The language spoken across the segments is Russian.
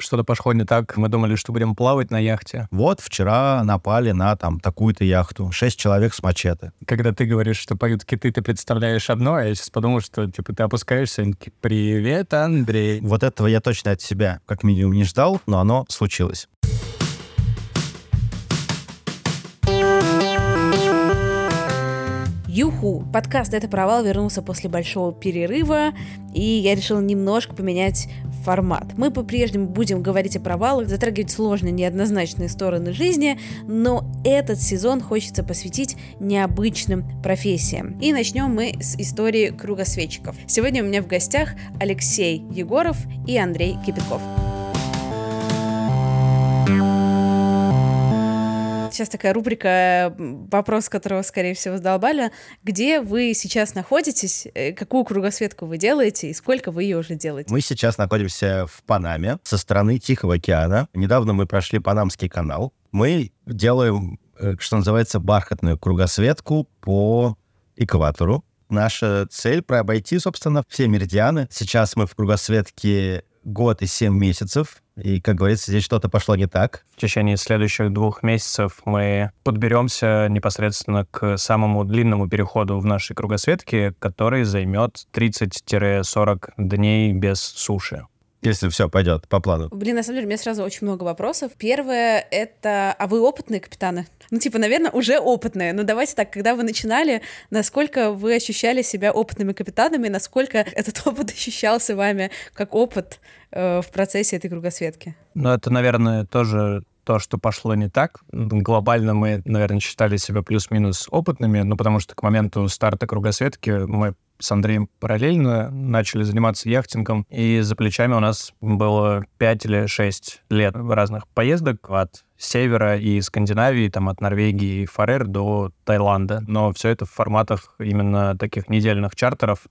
что-то пошло не так. Мы думали, что будем плавать на яхте. Вот вчера напали на там такую-то яхту. Шесть человек с мачете. Когда ты говоришь, что поют киты, ты представляешь одно, а я сейчас подумал, что типа ты опускаешься и привет, Андрей. Вот этого я точно от себя как минимум не ждал, но оно случилось. Юху! Подкаст «Это провал» вернулся после большого перерыва, и я решила немножко поменять формат. Мы по-прежнему будем говорить о провалах, затрагивать сложные, неоднозначные стороны жизни, но этот сезон хочется посвятить необычным профессиям. И начнем мы с истории кругосветчиков. Сегодня у меня в гостях Алексей Егоров и Андрей Кипятков. Сейчас такая рубрика, вопрос, которого, скорее всего, задолбали. Где вы сейчас находитесь, э, какую кругосветку вы делаете и сколько вы ее уже делаете? Мы сейчас находимся в Панаме со стороны Тихого океана. Недавно мы прошли Панамский канал. Мы делаем, э, что называется, бархатную кругосветку по экватору. Наша цель — обойти, собственно, все меридианы. Сейчас мы в кругосветке год и семь месяцев. И, как говорится, здесь что-то пошло не так. В течение следующих двух месяцев мы подберемся непосредственно к самому длинному переходу в нашей кругосветке, который займет 30-40 дней без суши если все пойдет по плану? Блин, на самом деле, у меня сразу очень много вопросов. Первое — это, а вы опытные капитаны? Ну, типа, наверное, уже опытные. Но давайте так, когда вы начинали, насколько вы ощущали себя опытными капитанами, насколько этот опыт ощущался вами как опыт э, в процессе этой кругосветки? Ну, это, наверное, тоже то, что пошло не так. Глобально мы, наверное, считали себя плюс-минус опытными, ну, потому что к моменту старта кругосветки мы с Андреем параллельно начали заниматься яхтингом, и за плечами у нас было 5 или 6 лет разных поездок от севера и Скандинавии, там от Норвегии и Фарер до Таиланда. Но все это в форматах именно таких недельных чартеров,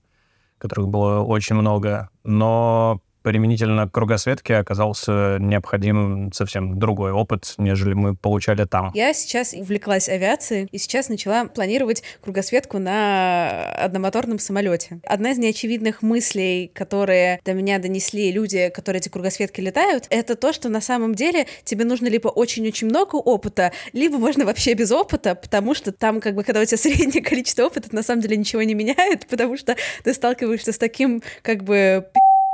которых было очень много. Но применительно к кругосветке оказался необходим совсем другой опыт, нежели мы получали там. Я сейчас увлеклась авиацией и сейчас начала планировать кругосветку на одномоторном самолете. Одна из неочевидных мыслей, которые до меня донесли люди, которые эти кругосветки летают, это то, что на самом деле тебе нужно либо очень-очень много опыта, либо можно вообще без опыта, потому что там, как бы, когда у тебя среднее количество опыта, на самом деле ничего не меняет, потому что ты сталкиваешься с таким, как бы,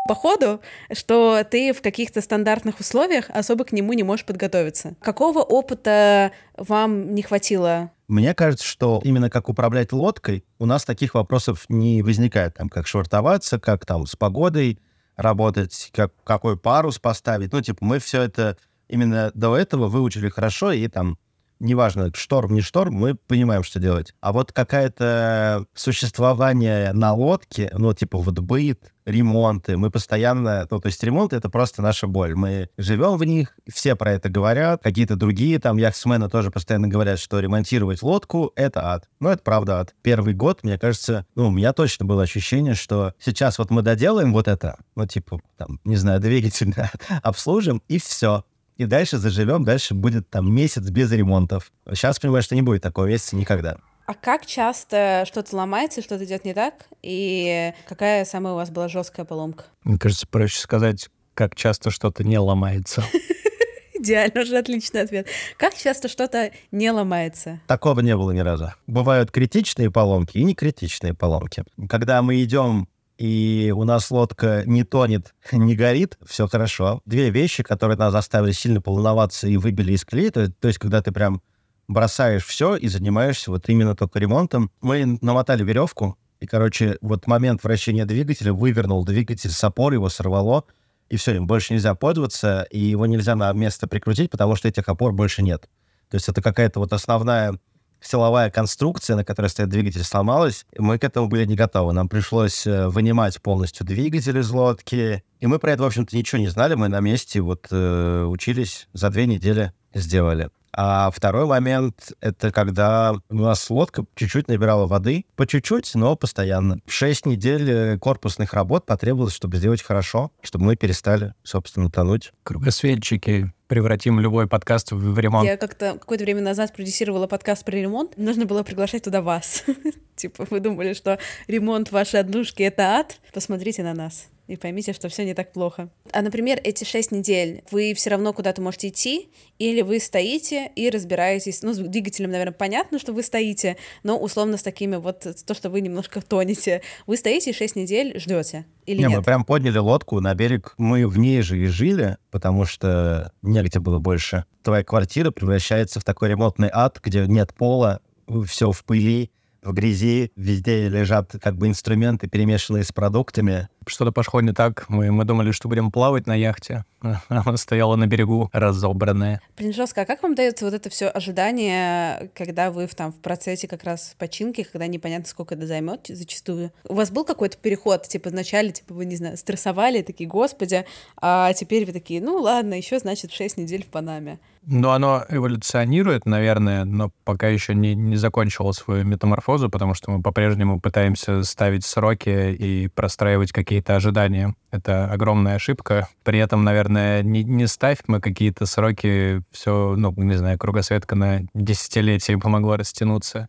по ходу, что ты в каких-то стандартных условиях особо к нему не можешь подготовиться. Какого опыта вам не хватило? Мне кажется, что именно как управлять лодкой, у нас таких вопросов не возникает, там, как швартоваться, как там с погодой работать, как, какой парус поставить. Ну, типа, мы все это именно до этого выучили хорошо, и там неважно, шторм, не шторм, мы понимаем, что делать. А вот какое-то существование на лодке, ну, типа вот быт, ремонты, мы постоянно, ну, то есть ремонт — это просто наша боль. Мы живем в них, все про это говорят, какие-то другие там яхтсмены тоже постоянно говорят, что ремонтировать лодку — это ад. Ну, это правда ад. Первый год, мне кажется, ну, у меня точно было ощущение, что сейчас вот мы доделаем вот это, ну, типа, там, не знаю, двигатель обслужим, и все и дальше заживем, дальше будет там месяц без ремонтов. Сейчас понимаю, что не будет такого месяца никогда. А как часто что-то ломается, что-то идет не так? И какая самая у вас была жесткая поломка? Мне кажется, проще сказать, как часто что-то не ломается. Идеально, уже отличный ответ. Как часто что-то не ломается? Такого не было ни разу. Бывают критичные поломки и некритичные поломки. Когда мы идем и у нас лодка не тонет, не горит, все хорошо. Две вещи, которые нас заставили сильно волноваться и выбили из колеи, то, то есть когда ты прям бросаешь все и занимаешься вот именно только ремонтом. Мы намотали веревку, и, короче, вот момент вращения двигателя вывернул двигатель с опор, его сорвало, и все, им больше нельзя пользоваться, и его нельзя на место прикрутить, потому что этих опор больше нет. То есть это какая-то вот основная силовая конструкция, на которой стоит двигатель, сломалась, и мы к этому были не готовы. Нам пришлось э, вынимать полностью двигатель из лодки, и мы про это, в общем-то, ничего не знали. Мы на месте вот э, учились, за две недели сделали. А второй момент — это когда у нас лодка чуть-чуть набирала воды, по чуть-чуть, но постоянно. Шесть недель э, корпусных работ потребовалось, чтобы сделать хорошо, чтобы мы перестали, собственно, тонуть. Кругосветчики превратим любой подкаст в ремонт. Я как-то какое-то время назад продюсировала подкаст про ремонт. Нужно было приглашать туда вас. Типа, вы думали, что ремонт вашей однушки — это ад? Посмотрите на нас. И поймите, что все не так плохо. А, например, эти шесть недель вы все равно куда-то можете идти, или вы стоите и разбираетесь, ну, с двигателем, наверное, понятно, что вы стоите, но условно с такими вот, то, что вы немножко тонете. Вы стоите и шесть недель ждете или не, нет? мы прям подняли лодку на берег. Мы в ней же и жили, потому что негде было больше. Твоя квартира превращается в такой ремонтный ад, где нет пола, все в пыли, в грязи, везде лежат как бы инструменты, перемешанные с продуктами. Что-то пошло не так. Мы, мы думали, что будем плавать на яхте. Она стояла на берегу, разобранная. Блин, жестко. А как вам дается вот это все ожидание, когда вы в, там, в процессе как раз починки, когда непонятно, сколько это займет зачастую? У вас был какой-то переход? Типа вначале, типа, вы, не знаю, стрессовали, такие, господи, а теперь вы такие, ну ладно, еще, значит, 6 недель в Панаме. Ну, оно эволюционирует, наверное, но пока еще не, не закончило свою метаморфозу, потому что мы по-прежнему пытаемся ставить сроки и простраивать какие-то ожидания. Это огромная ошибка. При этом, наверное, не, не ставь мы какие-то сроки, все, ну, не знаю, кругосветка на десятилетие помогла растянуться.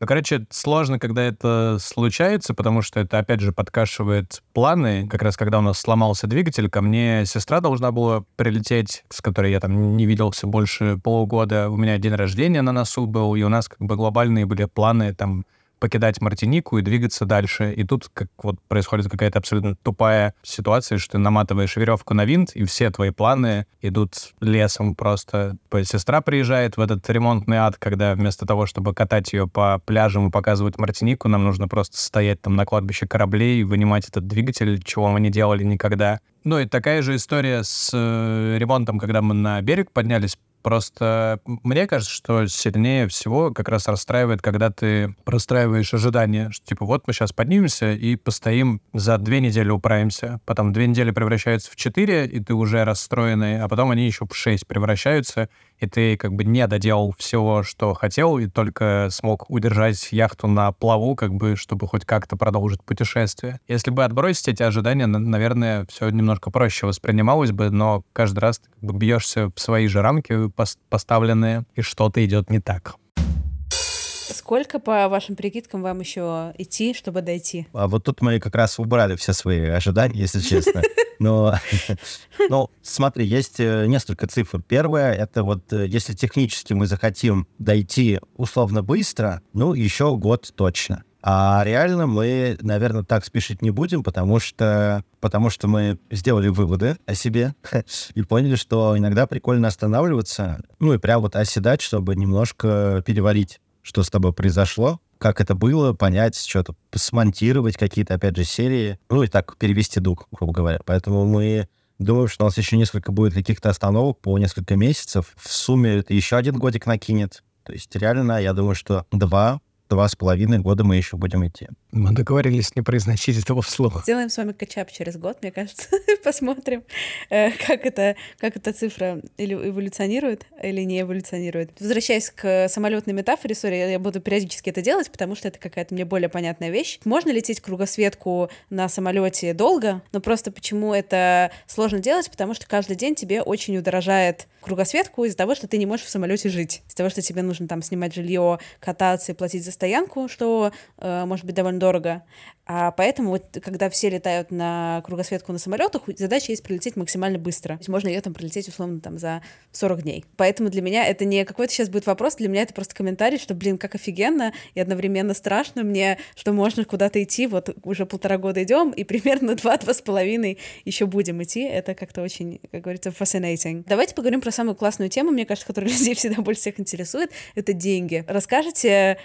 Ну, короче, сложно, когда это случается, потому что это, опять же, подкашивает планы. Как раз когда у нас сломался двигатель, ко мне сестра должна была прилететь, с которой я там не виделся больше полугода. У меня день рождения на носу был, и у нас как бы глобальные были планы там покидать Мартинику и двигаться дальше. И тут как вот происходит какая-то абсолютно тупая ситуация, что ты наматываешь веревку на винт, и все твои планы идут лесом просто. Сестра приезжает в этот ремонтный ад, когда вместо того, чтобы катать ее по пляжам и показывать Мартинику, нам нужно просто стоять там на кладбище кораблей, вынимать этот двигатель, чего мы не делали никогда. Ну и такая же история с э, ремонтом, когда мы на берег поднялись Просто мне кажется, что сильнее всего как раз расстраивает, когда ты простраиваешь ожидания, что типа вот мы сейчас поднимемся и постоим за две недели управимся, потом две недели превращаются в четыре, и ты уже расстроенный, а потом они еще в шесть превращаются, и ты как бы не доделал всего, что хотел, и только смог удержать яхту на плаву, как бы, чтобы хоть как-то продолжить путешествие. Если бы отбросить эти ожидания, наверное, все немножко проще воспринималось бы, но каждый раз ты как бы бьешься в свои же рамки поставленные, и что-то идет не так. Сколько, по вашим прикидкам, вам еще идти, чтобы дойти? А вот тут мы как раз убрали все свои ожидания, если честно. Но, ну, смотри, есть э, несколько цифр. Первое, это вот э, если технически мы захотим дойти условно быстро, ну, еще год точно. А реально мы, наверное, так спешить не будем, потому что, потому что мы сделали выводы о себе и поняли, что иногда прикольно останавливаться, ну и прям вот оседать, чтобы немножко переварить что с тобой произошло, как это было, понять, что-то смонтировать какие-то, опять же, серии, ну и так перевести дух, грубо говоря. Поэтому мы думаем, что у нас еще несколько будет каких-то остановок по несколько месяцев. В сумме это еще один годик накинет. То есть реально, я думаю, что два два с половиной года мы еще будем идти. Мы договорились не произносить этого слова. Сделаем с вами качап через год, мне кажется. Посмотрим, э, как, это, как эта цифра или эволюционирует, или не эволюционирует. Возвращаясь к самолетной метафоре, сори, я буду периодически это делать, потому что это какая-то мне более понятная вещь. Можно лететь кругосветку на самолете долго, но просто почему это сложно делать, потому что каждый день тебе очень удорожает кругосветку из-за того, что ты не можешь в самолете жить, из-за того, что тебе нужно там снимать жилье, кататься и платить за стоянку, что э, может быть довольно дорого. А поэтому вот, когда все летают на кругосветку на самолетах, задача есть прилететь максимально быстро. То есть можно ее там прилететь условно там за 40 дней. Поэтому для меня это не какой-то сейчас будет вопрос, для меня это просто комментарий, что, блин, как офигенно и одновременно страшно мне, что можно куда-то идти, вот уже полтора года идем, и примерно два-два с половиной еще будем идти. Это как-то очень, как говорится, fascinating. Давайте поговорим про самую классную тему, мне кажется, которая людей всегда больше всех интересует, это деньги. Расскажите,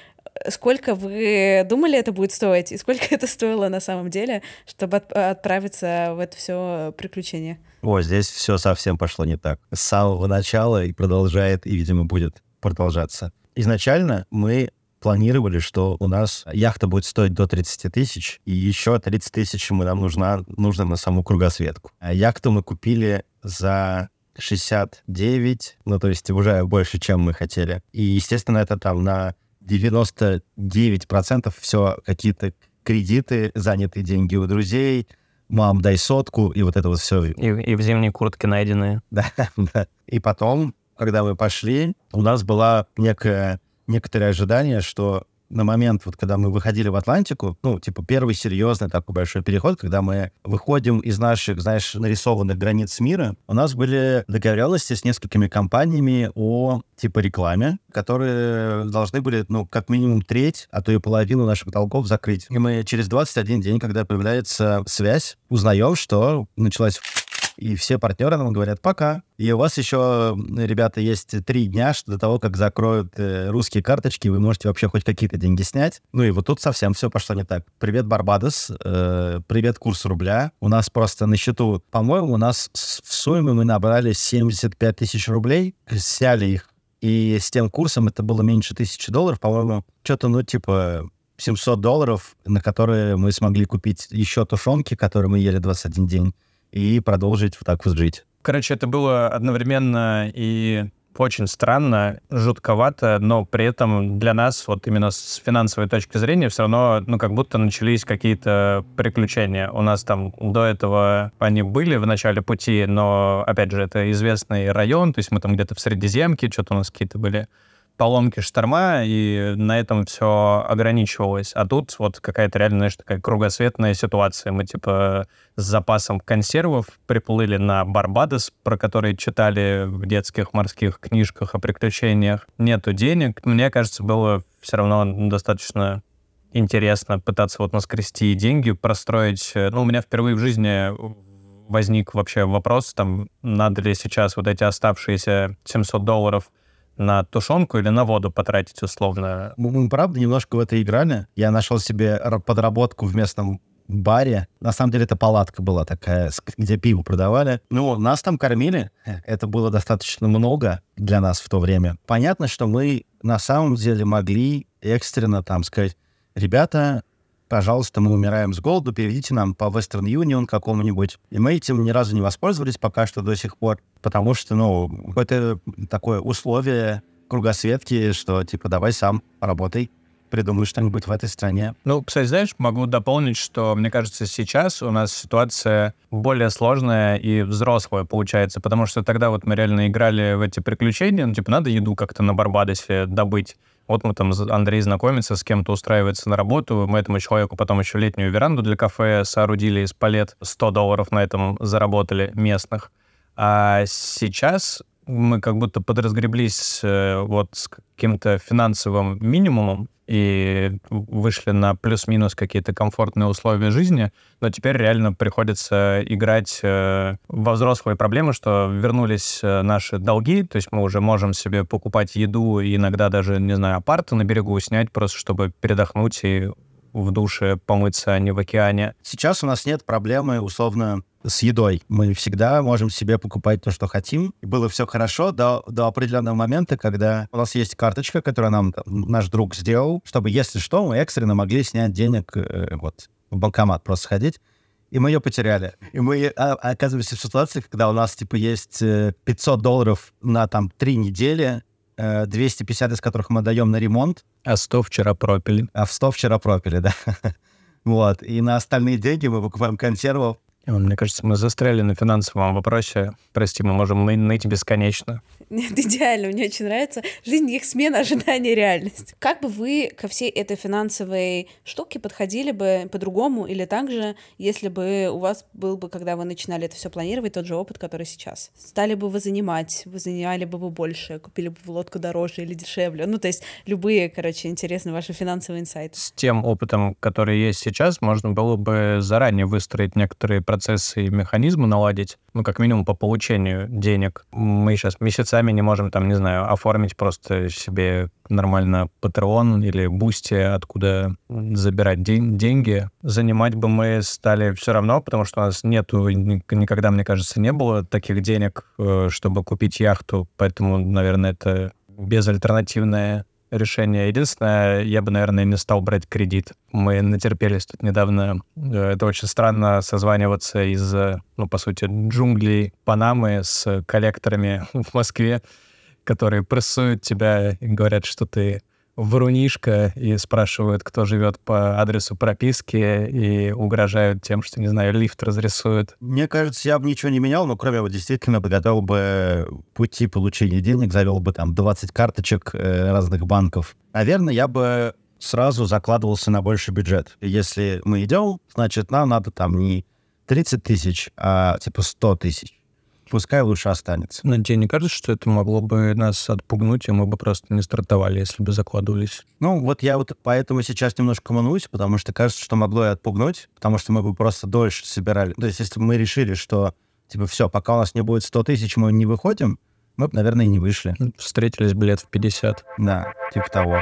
сколько вы думали это будет стоить, и сколько это стоило на самом деле, чтобы от, отправиться в это все приключение? О, здесь все совсем пошло не так. С самого начала и продолжает, и, видимо, будет продолжаться. Изначально мы планировали, что у нас яхта будет стоить до 30 тысяч, и еще 30 тысяч мы нам нужна, нужно на саму кругосветку. А яхту мы купили за 69, ну, то есть уже больше, чем мы хотели. И, естественно, это там на 99% все какие-то кредиты, занятые деньги у друзей, мам, дай сотку, и вот это вот все. И, и в зимней куртке найденные. Да, да. И потом, когда мы пошли, у нас была некое, некоторое ожидание, что на момент, вот когда мы выходили в Атлантику, ну, типа, первый серьезный такой большой переход, когда мы выходим из наших, знаешь, нарисованных границ мира, у нас были договоренности с несколькими компаниями о, типа, рекламе, которые должны были, ну, как минимум треть, а то и половину наших долгов закрыть. И мы через 21 день, когда появляется связь, узнаем, что началась и все партнеры нам говорят «пока». И у вас еще, ребята, есть три дня что до того, как закроют э, русские карточки, вы можете вообще хоть какие-то деньги снять. Ну и вот тут совсем все пошло не так. Привет, Барбадос. Э, привет, курс рубля. У нас просто на счету, по-моему, у нас в сумме мы набрали 75 тысяч рублей, сняли их. И с тем курсом это было меньше тысячи долларов, по-моему, что-то, ну, типа 700 долларов, на которые мы смогли купить еще тушенки, которые мы ели 21 день и продолжить вот так вот жить. Короче, это было одновременно и очень странно, жутковато, но при этом для нас, вот именно с финансовой точки зрения, все равно, ну, как будто начались какие-то приключения. У нас там до этого они были в начале пути, но, опять же, это известный район, то есть мы там где-то в Средиземке, что-то у нас какие-то были поломки шторма, и на этом все ограничивалось. А тут вот какая-то реально, знаешь, такая кругосветная ситуация. Мы, типа, с запасом консервов приплыли на Барбадос, про который читали в детских морских книжках о приключениях. Нету денег. Мне кажется, было все равно достаточно интересно пытаться вот наскрести деньги, простроить. Ну, у меня впервые в жизни возник вообще вопрос, там, надо ли сейчас вот эти оставшиеся 700 долларов на тушенку или на воду потратить условно? Мы, правда, немножко в это играли. Я нашел себе подработку в местном баре. На самом деле это палатка была такая, где пиво продавали. Ну, нас там кормили. Это было достаточно много для нас в то время. Понятно, что мы на самом деле могли экстренно там сказать, ребята, пожалуйста, мы умираем с голоду, переведите нам по Western Union какому-нибудь. И мы этим ни разу не воспользовались пока что до сих пор, потому что, ну, это такое условие кругосветки, что, типа, давай сам работай придумай что-нибудь в этой стране. Ну, кстати, знаешь, могу дополнить, что, мне кажется, сейчас у нас ситуация более сложная и взрослая получается, потому что тогда вот мы реально играли в эти приключения, ну, типа, надо еду как-то на Барбадосе добыть. Вот мы там, Андрей знакомится с кем-то, устраивается на работу, мы этому человеку потом еще летнюю веранду для кафе соорудили из палет, 100 долларов на этом заработали местных. А сейчас мы как будто подразгреблись э, вот с каким-то финансовым минимумом и вышли на плюс-минус какие-то комфортные условия жизни, но теперь реально приходится играть э, во взрослые проблемы, что вернулись э, наши долги, то есть мы уже можем себе покупать еду и иногда даже, не знаю, апарты на берегу снять просто, чтобы передохнуть и в душе помыться, а не в океане. Сейчас у нас нет проблемы, условно, с едой. Мы всегда можем себе покупать то, что хотим. И было все хорошо до, до определенного момента, когда у нас есть карточка, которую нам там, наш друг сделал, чтобы, если что, мы экстренно могли снять денег э, вот, в банкомат, просто сходить. И мы ее потеряли. И мы а, оказываемся в ситуации, когда у нас, типа, есть 500 э, долларов на, там, три недели, 250 э, из которых мы даем на ремонт. А 100 вчера пропили. А в 100 вчера пропили, да. вот. И на остальные деньги мы покупаем консервов, мне кажется, мы застряли на финансовом вопросе. Прости, мы можем ныть бесконечно. Нет, идеально, мне очень нравится. Жизнь их смена ожидания реальность. Как бы вы ко всей этой финансовой штуке подходили бы по-другому или так же, если бы у вас был бы, когда вы начинали это все планировать, тот же опыт, который сейчас? Стали бы вы занимать, вы занимали бы вы больше, купили бы вы лодку дороже или дешевле? Ну, то есть любые, короче, интересные ваши финансовые инсайты. С тем опытом, который есть сейчас, можно было бы заранее выстроить некоторые процессы и механизмы наладить, ну, как минимум по получению денег. Мы сейчас месяцами не можем, там, не знаю, оформить просто себе нормально Patreon или Boosty, откуда забирать день, деньги. Занимать бы мы стали все равно, потому что у нас нету, никогда, мне кажется, не было таких денег, э, чтобы купить яхту, поэтому, наверное, это безальтернативная решение. Единственное, я бы, наверное, не стал брать кредит. Мы натерпелись тут недавно. Э, это очень странно созваниваться из, ну, по сути, джунглей Панамы с коллекторами в Москве, которые прессуют тебя и говорят, что ты врунишка и спрашивают, кто живет по адресу прописки и угрожают тем, что, не знаю, лифт разрисуют. Мне кажется, я бы ничего не менял, но кроме вот действительно подготовил бы пути получения денег, завел бы там 20 карточек э, разных банков. Наверное, я бы сразу закладывался на больший бюджет. Если мы идем, значит, нам надо там не 30 тысяч, а типа 100 тысяч. Пускай лучше останется. Но тебе не кажется, что это могло бы нас отпугнуть, и мы бы просто не стартовали, если бы закладывались? Ну, вот я вот поэтому сейчас немножко манусь, потому что кажется, что могло и отпугнуть, потому что мы бы просто дольше собирали. То есть если бы мы решили, что, типа, все, пока у нас не будет 100 тысяч, мы не выходим, мы бы, наверное, и не вышли. Встретились бы лет в 50. Да, типа того.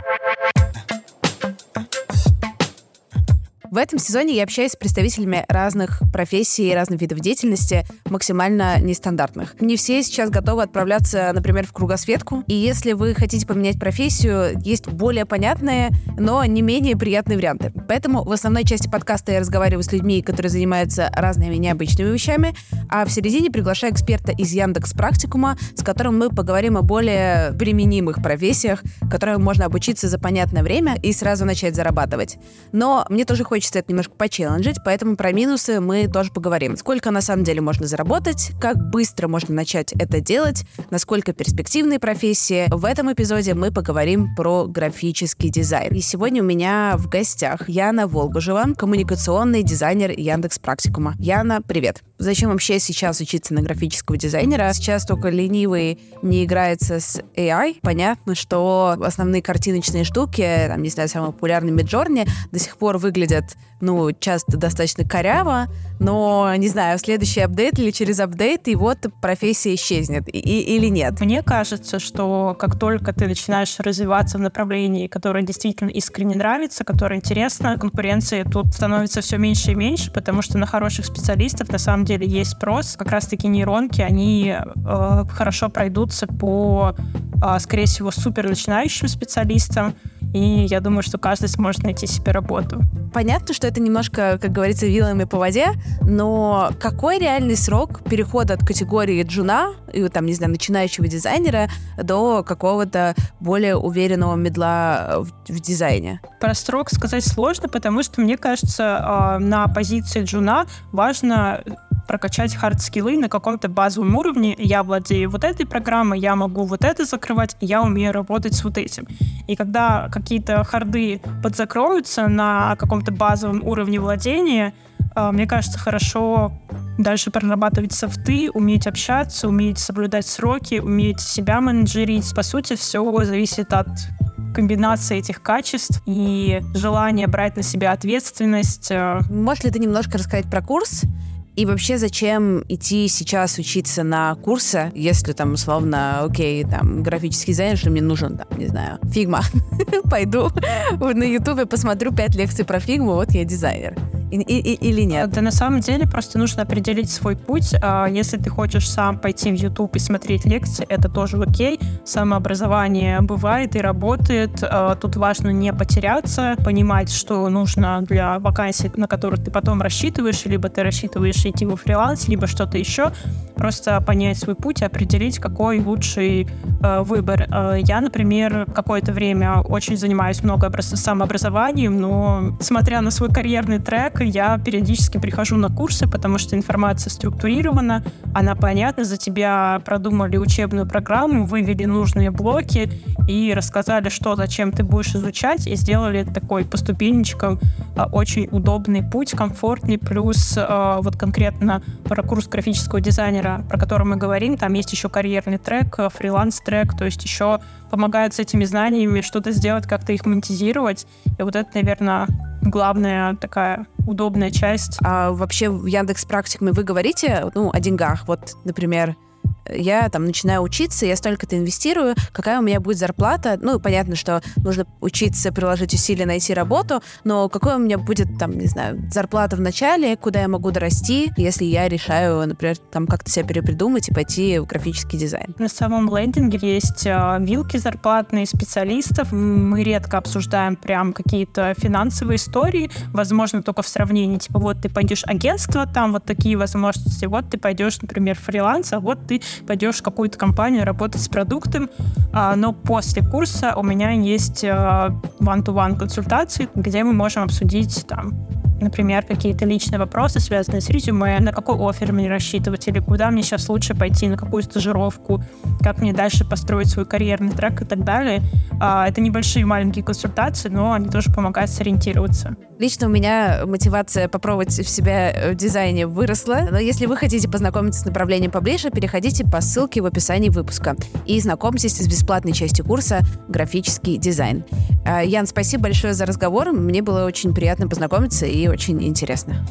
В этом сезоне я общаюсь с представителями разных профессий и разных видов деятельности, максимально нестандартных. Не все сейчас готовы отправляться, например, в кругосветку. И если вы хотите поменять профессию, есть более понятные, но не менее приятные варианты. Поэтому в основной части подкаста я разговариваю с людьми, которые занимаются разными необычными вещами, а в середине приглашаю эксперта из Яндекс Практикума, с которым мы поговорим о более применимых профессиях, которым можно обучиться за понятное время и сразу начать зарабатывать. Но мне тоже хочется хочется это немножко почелленджить, поэтому про минусы мы тоже поговорим. Сколько на самом деле можно заработать, как быстро можно начать это делать, насколько перспективные профессии. В этом эпизоде мы поговорим про графический дизайн. И сегодня у меня в гостях Яна Волгожева, коммуникационный дизайнер Яндекс Практикума. Яна, привет. Зачем вообще сейчас учиться на графического дизайнера? Сейчас только ленивый не играется с AI. Понятно, что основные картиночные штуки, там, не знаю, самые популярные Midjourney, до сих пор выглядят ну, часто достаточно коряво, но, не знаю, следующий апдейт или через апдейт, и вот профессия исчезнет, и, или нет. Мне кажется, что как только ты начинаешь развиваться в направлении, которое действительно искренне нравится, которое интересно, конкуренции тут становится все меньше и меньше, потому что на хороших специалистов на самом деле есть спрос. Как раз-таки нейронки, они э, хорошо пройдутся по, скорее всего, супер начинающим специалистам, и я думаю, что каждый сможет найти себе работу. Понятно, что это немножко, как говорится, вилами по воде, но какой реальный срок перехода от категории джуна, и там, не знаю, начинающего дизайнера до какого-то более уверенного медла в, в дизайне? Про срок сказать сложно, потому что, мне кажется, а, на позиции джуна важно прокачать хард-скиллы на каком-то базовом уровне. Я владею вот этой программой, я могу вот это закрывать, я умею работать с вот этим. И когда какие-то харды подзакроются на каком-то базовом уровне владения, а, мне кажется, хорошо дальше прорабатывать софты, уметь общаться, уметь соблюдать сроки, уметь себя менеджерить. По сути, все зависит от комбинации этих качеств и желания брать на себя ответственность. Можешь ли ты немножко рассказать про курс и вообще, зачем идти сейчас учиться на курсы, если там, условно, окей, там, графический дизайн, что мне нужен, там, не знаю, Figma. Пойду на ютубе посмотрю пять лекций про фигму, вот я дизайнер. И, и, или нет? Да на самом деле просто нужно определить свой путь. А, если ты хочешь сам пойти в YouTube и смотреть лекции, это тоже окей. Самообразование бывает и работает. А, тут важно не потеряться, понимать, что нужно для вакансий, на которые ты потом рассчитываешь, либо ты рассчитываешь идти во фриланс, либо что-то еще. Просто понять свой путь и определить, какой лучший э, выбор. Я, например, какое-то время очень занимаюсь много самообразованием, но смотря на свой карьерный трек, я периодически прихожу на курсы, потому что информация структурирована, она понятна, за тебя продумали учебную программу, вывели нужные блоки и рассказали, что, зачем ты будешь изучать, и сделали такой по ступенечкам а, очень удобный путь, комфортный, плюс а, вот конкретно про курс графического дизайнера, про который мы говорим, там есть еще карьерный трек, фриланс-трек, то есть еще помогают с этими знаниями что-то сделать, как-то их монетизировать. И вот это, наверное, главная такая удобная часть. А вообще в Яндекс Практикуме вы говорите ну, о деньгах? Вот, например, я там начинаю учиться, я столько-то инвестирую, какая у меня будет зарплата. Ну, понятно, что нужно учиться, приложить усилия, найти работу, но какой у меня будет, там, не знаю, зарплата в начале, куда я могу дорасти, если я решаю, например, там как-то себя перепридумать и пойти в графический дизайн. На самом лендинге есть э, вилки зарплатные специалистов. Мы редко обсуждаем прям какие-то финансовые истории, возможно, только в сравнении, типа, вот ты пойдешь агентство, там вот такие возможности, вот ты пойдешь, например, фриланс, а вот ты пойдешь в какую-то компанию работать с продуктом, а, но после курса у меня есть а, one-to-one консультации, где мы можем обсудить там Например, какие-то личные вопросы, связанные с резюме, на какой офер мне рассчитывать, или куда мне сейчас лучше пойти, на какую стажировку, как мне дальше построить свой карьерный трек и так далее. А, это небольшие маленькие консультации, но они тоже помогают сориентироваться. Лично у меня мотивация попробовать в себя в дизайне выросла, но если вы хотите познакомиться с направлением поближе, переходите по ссылке в описании выпуска и знакомьтесь с бесплатной частью курса «Графический дизайн». А, Ян, спасибо большое за разговор. Мне было очень приятно познакомиться и очень интересно.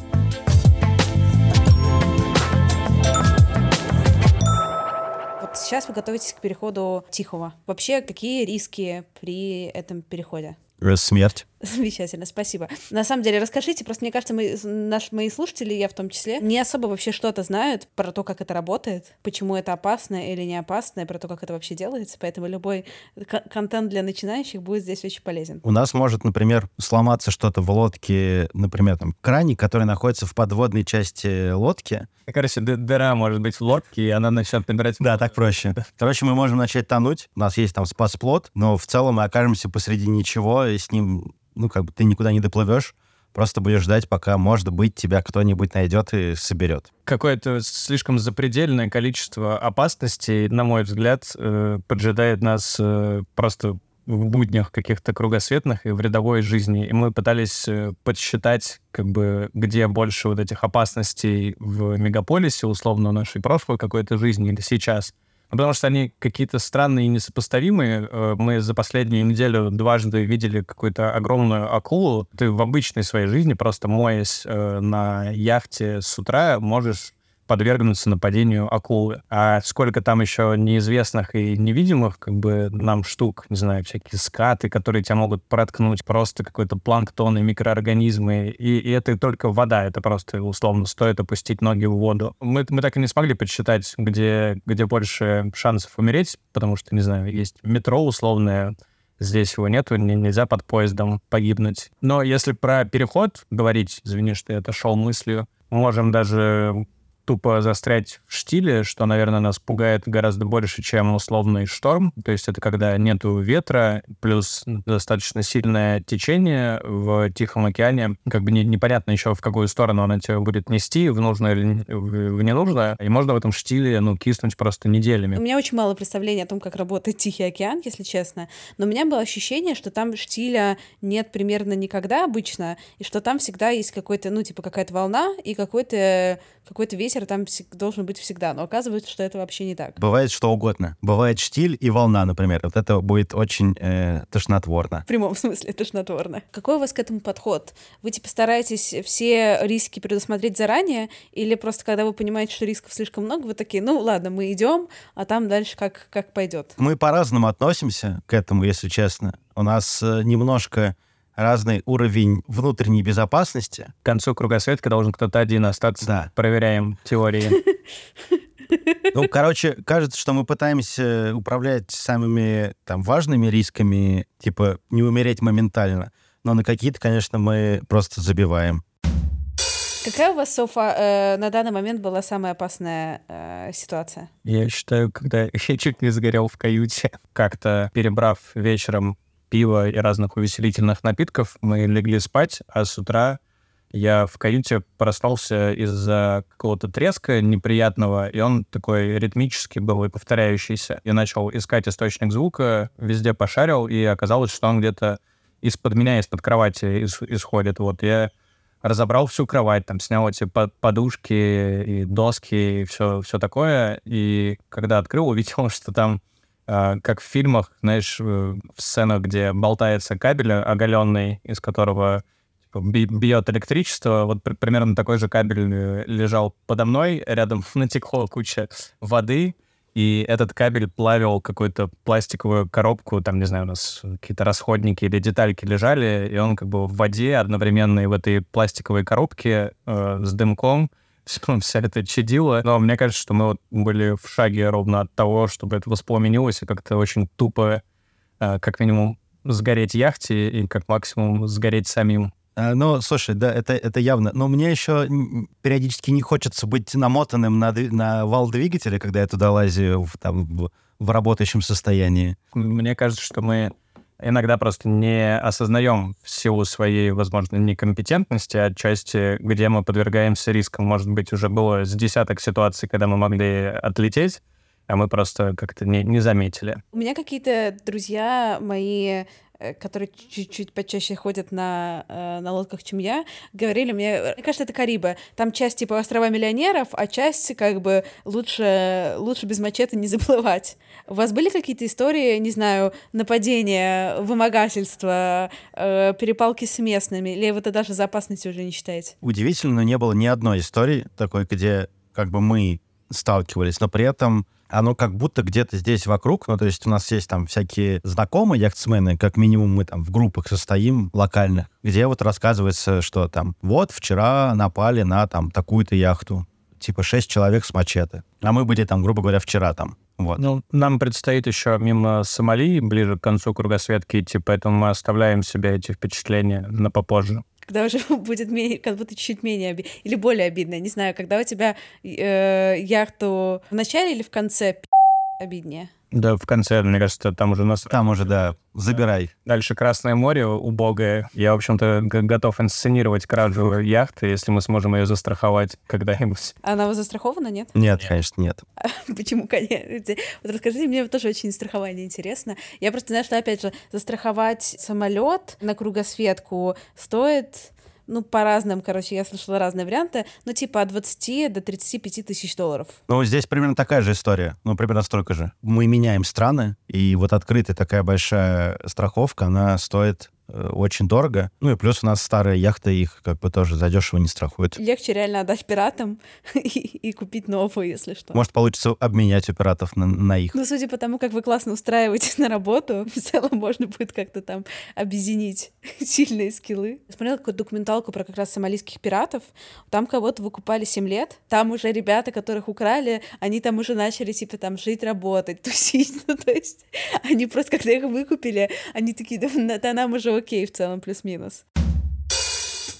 Вот сейчас вы готовитесь к переходу Тихого. Вообще, какие риски при этом переходе? Смерть. Замечательно, спасибо. На самом деле, расскажите, просто мне кажется, мы, наш, мои слушатели, я в том числе, не особо вообще что-то знают про то, как это работает, почему это опасно или не опасно, и про то, как это вообще делается, поэтому любой контент для начинающих будет здесь очень полезен. У нас может, например, сломаться что-то в лодке, например, там, краник, который находится в подводной части лодки. Короче, дыра может быть в лодке, и она начнет набирать... Да, так проще. Короче, мы можем начать тонуть, у нас есть там спас-плот, но в целом мы окажемся посреди ничего, и с ним ну, как бы ты никуда не доплывешь, просто будешь ждать, пока, может быть, тебя кто-нибудь найдет и соберет. Какое-то слишком запредельное количество опасностей, на мой взгляд, э, поджидает нас э, просто в буднях каких-то кругосветных и в рядовой жизни. И мы пытались э, подсчитать, как бы, где больше вот этих опасностей в мегаполисе, условно, нашей прошлой какой-то жизни или сейчас — Потому что они какие-то странные и несопоставимые. Э, мы за последнюю неделю дважды видели какую-то огромную акулу. Ты в обычной своей жизни, просто моясь э, на яхте с утра, можешь подвергнуться нападению акулы. А сколько там еще неизвестных и невидимых, как бы, нам штук, не знаю, всякие скаты, которые тебя могут проткнуть, просто какой-то планктон и микроорганизмы. И, и это только вода, это просто, условно, стоит опустить ноги в воду. Мы, мы так и не смогли подсчитать, где, где больше шансов умереть, потому что, не знаю, есть метро условное, Здесь его нету, нельзя под поездом погибнуть. Но если про переход говорить, извини, что я отошел мыслью, мы можем даже тупо застрять в штиле, что, наверное, нас пугает гораздо больше, чем условный шторм. То есть это когда нету ветра, плюс достаточно сильное течение в Тихом океане. Как бы не, непонятно еще, в какую сторону она тебя будет нести, в нужное или в ненужное. И можно в этом штиле, ну, киснуть просто неделями. У меня очень мало представления о том, как работает Тихий океан, если честно. Но у меня было ощущение, что там штиля нет примерно никогда обычно, и что там всегда есть какой-то, ну, типа какая-то волна и какой-то какой-то ветер там должен быть всегда, но оказывается, что это вообще не так. Бывает что угодно. Бывает штиль и волна, например. Вот это будет очень э, тошнотворно. В прямом смысле тошнотворно. Какой у вас к этому подход? Вы типа стараетесь все риски предусмотреть заранее, или просто когда вы понимаете, что рисков слишком много, вы такие, ну ладно, мы идем, а там дальше как, как пойдет? Мы по-разному относимся к этому, если честно. У нас э, немножко разный уровень внутренней безопасности. К концу кругосветка должен кто-то один остаться. Да. Проверяем теории. Ну, короче, кажется, что мы пытаемся управлять самыми там важными рисками, типа не умереть моментально. Но на какие-то, конечно, мы просто забиваем. Какая у вас, Софа, э, на данный момент была самая опасная э, ситуация? Я считаю, когда я чуть не загорел в каюте, как-то перебрав вечером пива и разных увеселительных напитков, мы легли спать, а с утра я в каюте проснулся из-за какого-то треска неприятного, и он такой ритмический был и повторяющийся. Я начал искать источник звука, везде пошарил, и оказалось, что он где-то из-под меня, из-под кровати исходит. Вот я разобрал всю кровать, там снял эти подушки и доски и все, все такое. И когда открыл, увидел, что там как в фильмах, знаешь, в сценах, где болтается кабель оголенный, из которого типа, бьет электричество. Вот примерно такой же кабель э, лежал подо мной, рядом натекло куча воды, и этот кабель плавил какую-то пластиковую коробку, там, не знаю, у нас какие-то расходники или детальки лежали, и он как бы в воде одновременно и в этой пластиковой коробке э, с дымком вся это чадило. Но мне кажется, что мы вот были в шаге ровно от того, чтобы это воспламенилось, и как-то очень тупо, э, как минимум, сгореть яхте и как максимум сгореть самим. А, ну, слушай, да, это, это явно. Но мне еще периодически не хочется быть намотанным на, на вал двигателя, когда я туда лазю в, там, в, в работающем состоянии. Мне кажется, что мы иногда просто не осознаем в силу своей, возможно, некомпетентности отчасти, где мы подвергаемся рискам. Может быть, уже было с десяток ситуаций, когда мы могли отлететь, а мы просто как-то не, не заметили. У меня какие-то друзья мои которые чуть-чуть почаще ходят на, э, на лодках, чем я, говорили мне, мне кажется, это Карибы. Там часть типа острова миллионеров, а часть как бы лучше, лучше без мачете не заплывать. У вас были какие-то истории, не знаю, нападения, вымогательства, э, перепалки с местными, или вы это даже за опасностью уже не считаете? Удивительно, но не было ни одной истории такой, где как бы мы сталкивались, но при этом оно как будто где-то здесь вокруг, ну, то есть у нас есть там всякие знакомые яхтсмены, как минимум мы там в группах состоим локальных, где вот рассказывается, что там вот вчера напали на там такую-то яхту, типа шесть человек с мачете, а мы были там, грубо говоря, вчера там. Вот. Ну, нам предстоит еще мимо Сомали, ближе к концу кругосветки идти, поэтому мы оставляем себе эти впечатления на попозже когда уже будет менее, как будто чуть-чуть менее обидно, или более обидно, не знаю, когда у тебя э, яхту в начале или в конце обиднее? Да, в конце, мне кажется, там уже нас... Там уже, да, забирай. Дальше Красное море убогое. Я, в общем-то, готов инсценировать кражу яхты, если мы сможем ее застраховать когда-нибудь. Она застрахована, нет? Нет, конечно, нет. Почему, конечно? Вот расскажите, мне тоже очень страхование интересно. Я просто знаю, что, опять же, застраховать самолет на кругосветку стоит ну, по разным, короче, я слышала разные варианты, ну, типа от 20 до 35 тысяч долларов. Ну, здесь примерно такая же история, ну, примерно столько же. Мы меняем страны, и вот открытая такая большая страховка, она стоит очень дорого. Ну и плюс у нас старые яхты, их как бы тоже задешево не страхуют. Легче реально отдать пиратам и, и купить новую, если что. Может, получится обменять у пиратов на, на их. Ну, судя по тому, как вы классно устраиваетесь на работу, в целом можно будет как-то там объединить сильные скиллы. Я смотрела какую-то документалку про как раз сомалийских пиратов. Там кого-то выкупали 7 лет. Там уже ребята, которых украли, они там уже начали, типа, там, жить, работать, тусить. Ну, то есть они просто, когда их выкупили, они такие, да, да нам уже окей в целом, плюс-минус.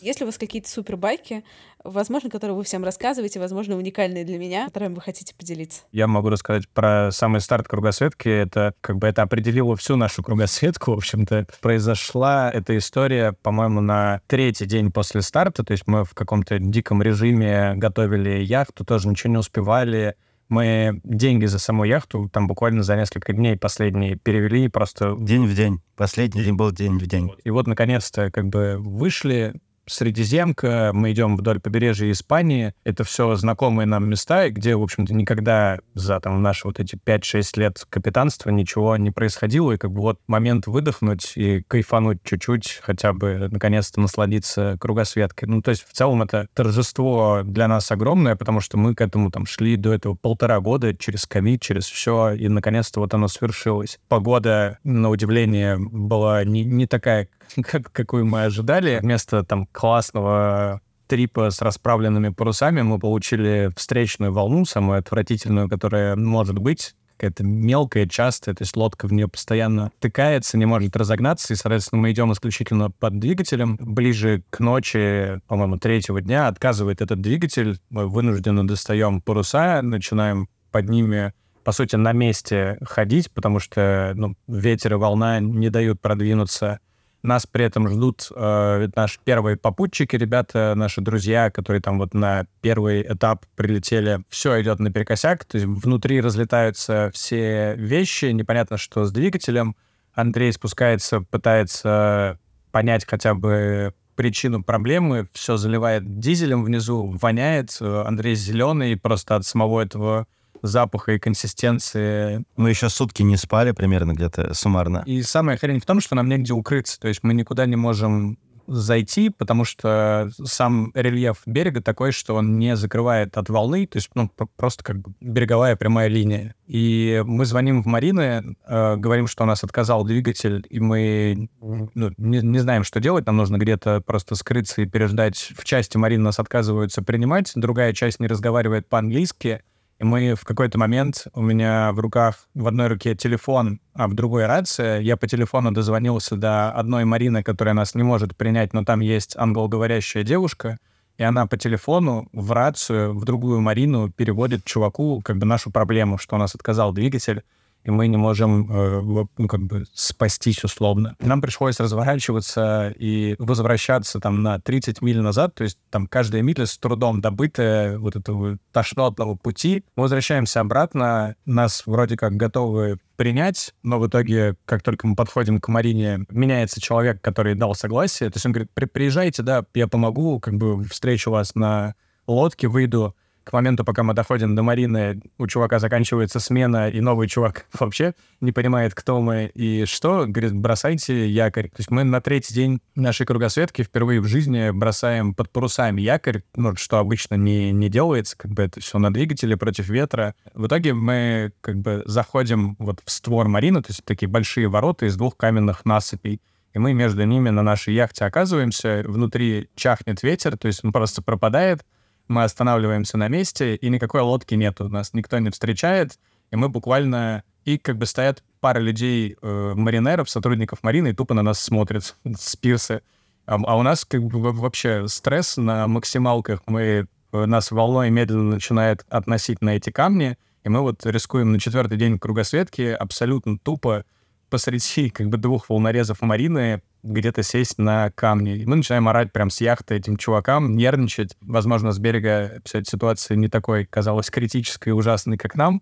Есть ли у вас какие-то супербайки, возможно, которые вы всем рассказываете, возможно, уникальные для меня, которыми вы хотите поделиться? Я могу рассказать про самый старт кругосветки. Это как бы это определило всю нашу кругосветку. В общем-то, произошла эта история, по-моему, на третий день после старта. То есть мы в каком-то диком режиме готовили яхту, тоже ничего не успевали мы деньги за саму яхту там буквально за несколько дней последние перевели просто... День в день. Последний день был день в день. И вот, наконец-то, как бы вышли, Средиземка, мы идем вдоль побережья Испании. Это все знакомые нам места, где, в общем-то, никогда за там наши вот эти 5-6 лет капитанства ничего не происходило. И как бы вот момент выдохнуть и кайфануть чуть-чуть, хотя бы наконец-то насладиться кругосветкой. Ну, то есть в целом это торжество для нас огромное, потому что мы к этому там шли до этого полтора года через ковид, через все, и наконец-то вот оно свершилось. Погода, на удивление, была не, не такая, как, какую мы ожидали. Вместо там классного трипа с расправленными парусами мы получили встречную волну, самую отвратительную, которая может быть какая-то мелкая, частая, то есть лодка в нее постоянно тыкается, не может разогнаться, и, соответственно, мы идем исключительно под двигателем. Ближе к ночи, по-моему, третьего дня отказывает этот двигатель, мы вынуждены достаем паруса, начинаем под ними по сути, на месте ходить, потому что ну, ветер и волна не дают продвинуться нас при этом ждут э, наши первые попутчики, ребята, наши друзья, которые там вот на первый этап прилетели. Все идет наперекосяк, то есть внутри разлетаются все вещи, непонятно, что с двигателем. Андрей спускается, пытается понять хотя бы причину проблемы, все заливает дизелем внизу, воняет. Андрей зеленый, просто от самого этого запаха и консистенции. Мы еще сутки не спали примерно где-то суммарно. И самая хрень в том, что нам негде укрыться. То есть мы никуда не можем зайти, потому что сам рельеф берега такой, что он не закрывает от волны, то есть ну, просто как бы береговая прямая линия. И мы звоним в Марины, э, говорим, что у нас отказал двигатель, и мы ну, не, не знаем, что делать, нам нужно где-то просто скрыться и переждать. В части Марины нас отказываются принимать, другая часть не разговаривает по-английски, и мы в какой-то момент, у меня в руках, в одной руке телефон, а в другой рация. Я по телефону дозвонился до одной Марины, которая нас не может принять, но там есть англоговорящая девушка, и она по телефону в рацию в другую Марину переводит чуваку как бы нашу проблему, что у нас отказал двигатель. И мы не можем э, ну, как бы спастись условно. Нам пришлось разворачиваться и возвращаться там на 30 миль назад, то есть там каждая миля с трудом добытая вот этого тошнотного пути. Мы возвращаемся обратно, нас вроде как готовы принять, но в итоге, как только мы подходим к Марине, меняется человек, который дал согласие. То есть он говорит, приезжайте, да, я помогу, как бы встречу вас на лодке, выйду к моменту, пока мы доходим до Марины, у чувака заканчивается смена, и новый чувак вообще не понимает, кто мы и что. Говорит, бросайте якорь. То есть мы на третий день нашей кругосветки впервые в жизни бросаем под парусами якорь, ну, что обычно не, не делается, как бы это все на двигателе против ветра. В итоге мы как бы заходим вот в створ Марины, то есть такие большие ворота из двух каменных насыпей и мы между ними на нашей яхте оказываемся, внутри чахнет ветер, то есть он просто пропадает, мы останавливаемся на месте, и никакой лодки нету, нас никто не встречает, и мы буквально... И как бы стоят пара людей, э, маринеров, сотрудников марины, и тупо на нас смотрят с пирса. А, а у нас как бы вообще стресс на максималках. Мы, э, нас волной медленно начинает относить на эти камни, и мы вот рискуем на четвертый день кругосветки абсолютно тупо посреди как бы двух волнорезов Марины где-то сесть на камни. И мы начинаем орать прям с яхты этим чувакам, нервничать. Возможно, с берега вся эта ситуация не такой казалась критической и ужасной, как нам,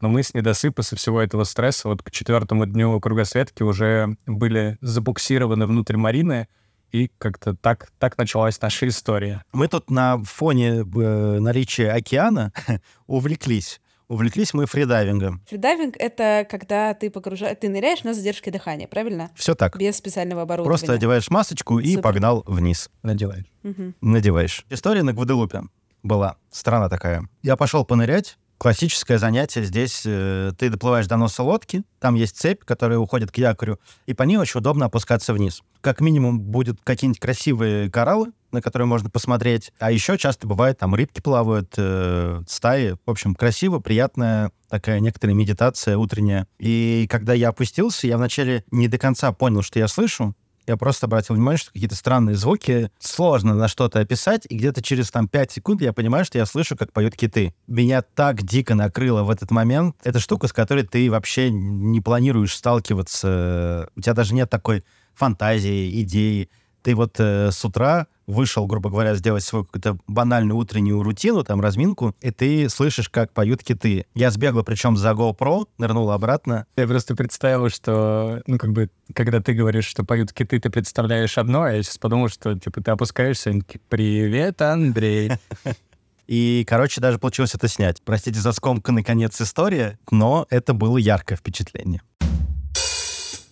но мы с недосыпа со всего этого стресса вот к четвертому дню кругосветки уже были забуксированы внутрь марины, и как-то так, так началась наша история. Мы тут на фоне э, наличия океана увлеклись. Увлеклись мы фридайвингом. Фридайвинг — это когда ты погружаешь, ты ныряешь на задержке дыхания, правильно? Все так. Без специального оборудования. Просто одеваешь масочку и Супер. погнал вниз. Надеваешь. Мгм. Надеваешь. История на Гваделупе была. Страна такая. Я пошел понырять. Классическое занятие здесь. э, ты доплываешь до носа лодки, там есть цепь, которая уходит к якорю, и по ней очень удобно опускаться вниз. Как минимум будут какие-нибудь красивые кораллы, на которые можно посмотреть. А еще часто бывает, там рыбки плавают, э, стаи. В общем, красиво, приятная такая некоторая медитация утренняя. И когда я опустился, я вначале не до конца понял, что я слышу. Я просто обратил внимание, что какие-то странные звуки. Сложно на что-то описать, и где-то через там 5 секунд я понимаю, что я слышу, как поют киты. Меня так дико накрыло в этот момент. Это штука, с которой ты вообще не планируешь сталкиваться. У тебя даже нет такой фантазии, идеи. Ты вот э, с утра вышел, грубо говоря, сделать свою какую-то банальную утреннюю рутину, там, разминку, и ты слышишь, как поют киты. Я сбегал, причем за GoPro, нырнул обратно. Я просто представил, что, ну, как бы, когда ты говоришь, что поют киты, ты представляешь одно, а я сейчас подумал, что, типа, ты опускаешься, и привет, Андрей. И, короче, даже получилось это снять. Простите за скомканный конец истории, но это было яркое впечатление.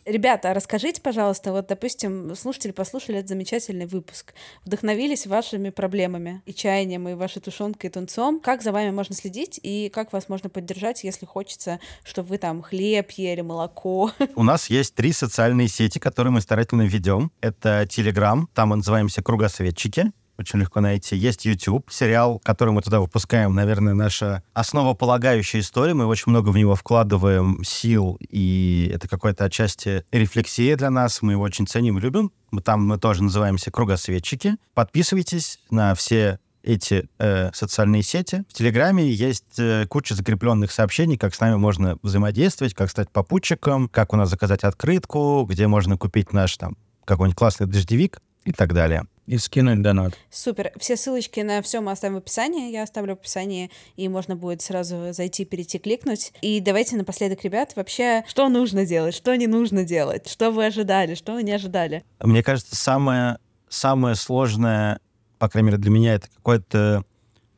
Ребята, расскажите, пожалуйста, вот, допустим, слушатели послушали этот замечательный выпуск, вдохновились вашими проблемами и чаянием, и вашей тушенкой и тунцом. Как за вами можно следить и как вас можно поддержать, если хочется, чтобы вы там хлеб ели, молоко? У нас есть три социальные сети, которые мы старательно ведем. Это Telegram, там мы называемся «Кругосветчики», очень легко найти. Есть YouTube, сериал, который мы туда выпускаем, наверное, наша основополагающая история. Мы очень много в него вкладываем сил, и это какая-то отчасти рефлексия для нас. Мы его очень ценим любим. Мы Там мы тоже называемся «Кругосветчики». Подписывайтесь на все эти э, социальные сети. В Телеграме есть э, куча закрепленных сообщений, как с нами можно взаимодействовать, как стать попутчиком, как у нас заказать открытку, где можно купить наш там какой-нибудь классный дождевик и так далее. И скинуть донат. Супер. Все ссылочки на все мы оставим в описании. Я оставлю в описании, и можно будет сразу зайти, перейти, кликнуть. И давайте напоследок, ребят, вообще, что нужно делать, что не нужно делать, что вы ожидали, что вы не ожидали. Мне кажется, самое, самое сложное, по крайней мере для меня, это какое-то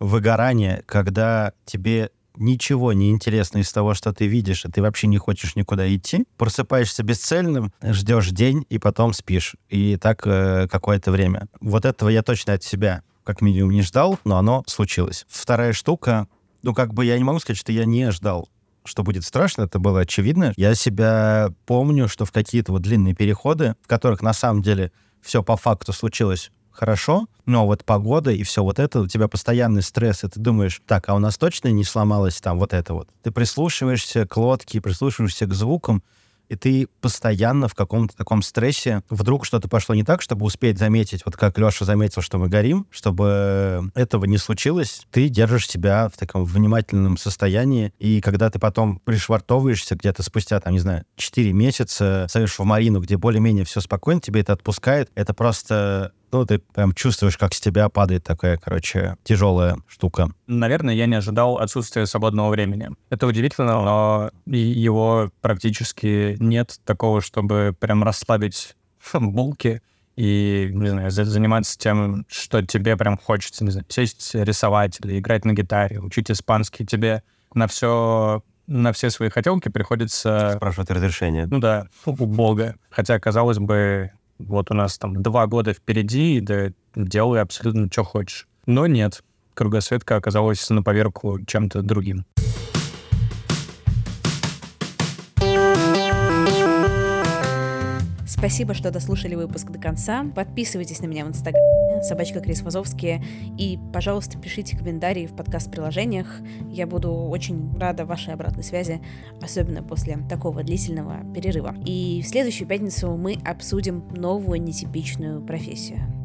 выгорание, когда тебе ничего не интересно из того, что ты видишь, и ты вообще не хочешь никуда идти. Просыпаешься бесцельным, ждешь день, и потом спишь. И так э, какое-то время. Вот этого я точно от себя как минимум не ждал, но оно случилось. Вторая штука, ну как бы я не могу сказать, что я не ждал что будет страшно, это было очевидно. Я себя помню, что в какие-то вот длинные переходы, в которых на самом деле все по факту случилось хорошо, но вот погода и все вот это, у тебя постоянный стресс, и ты думаешь, так, а у нас точно не сломалось там вот это вот? Ты прислушиваешься к лодке, прислушиваешься к звукам, и ты постоянно в каком-то таком стрессе. Вдруг что-то пошло не так, чтобы успеть заметить, вот как Леша заметил, что мы горим, чтобы этого не случилось, ты держишь себя в таком внимательном состоянии, и когда ты потом пришвартовываешься где-то спустя, там, не знаю, 4 месяца, ставишь в Марину, где более-менее все спокойно, тебе это отпускает, это просто ну, ты прям чувствуешь, как с тебя падает такая, короче, тяжелая штука. Наверное, я не ожидал отсутствия свободного времени. Это удивительно, но его практически нет такого, чтобы прям расслабить булки и, не знаю, заниматься тем, что тебе прям хочется, не знаю, сесть рисовать или играть на гитаре, учить испанский. Тебе на все на все свои хотелки приходится... Спрашивать разрешение. Ну да, у Бога. Хотя, казалось бы, вот у нас там два года впереди, да делай абсолютно что хочешь. Но нет, кругосветка оказалась на поверку чем-то другим. Спасибо, что дослушали выпуск до конца. Подписывайтесь на меня в инстаграме, собачка Крис Вазовский, и, пожалуйста, пишите комментарии в подкаст-приложениях. Я буду очень рада вашей обратной связи, особенно после такого длительного перерыва. И в следующую пятницу мы обсудим новую нетипичную профессию.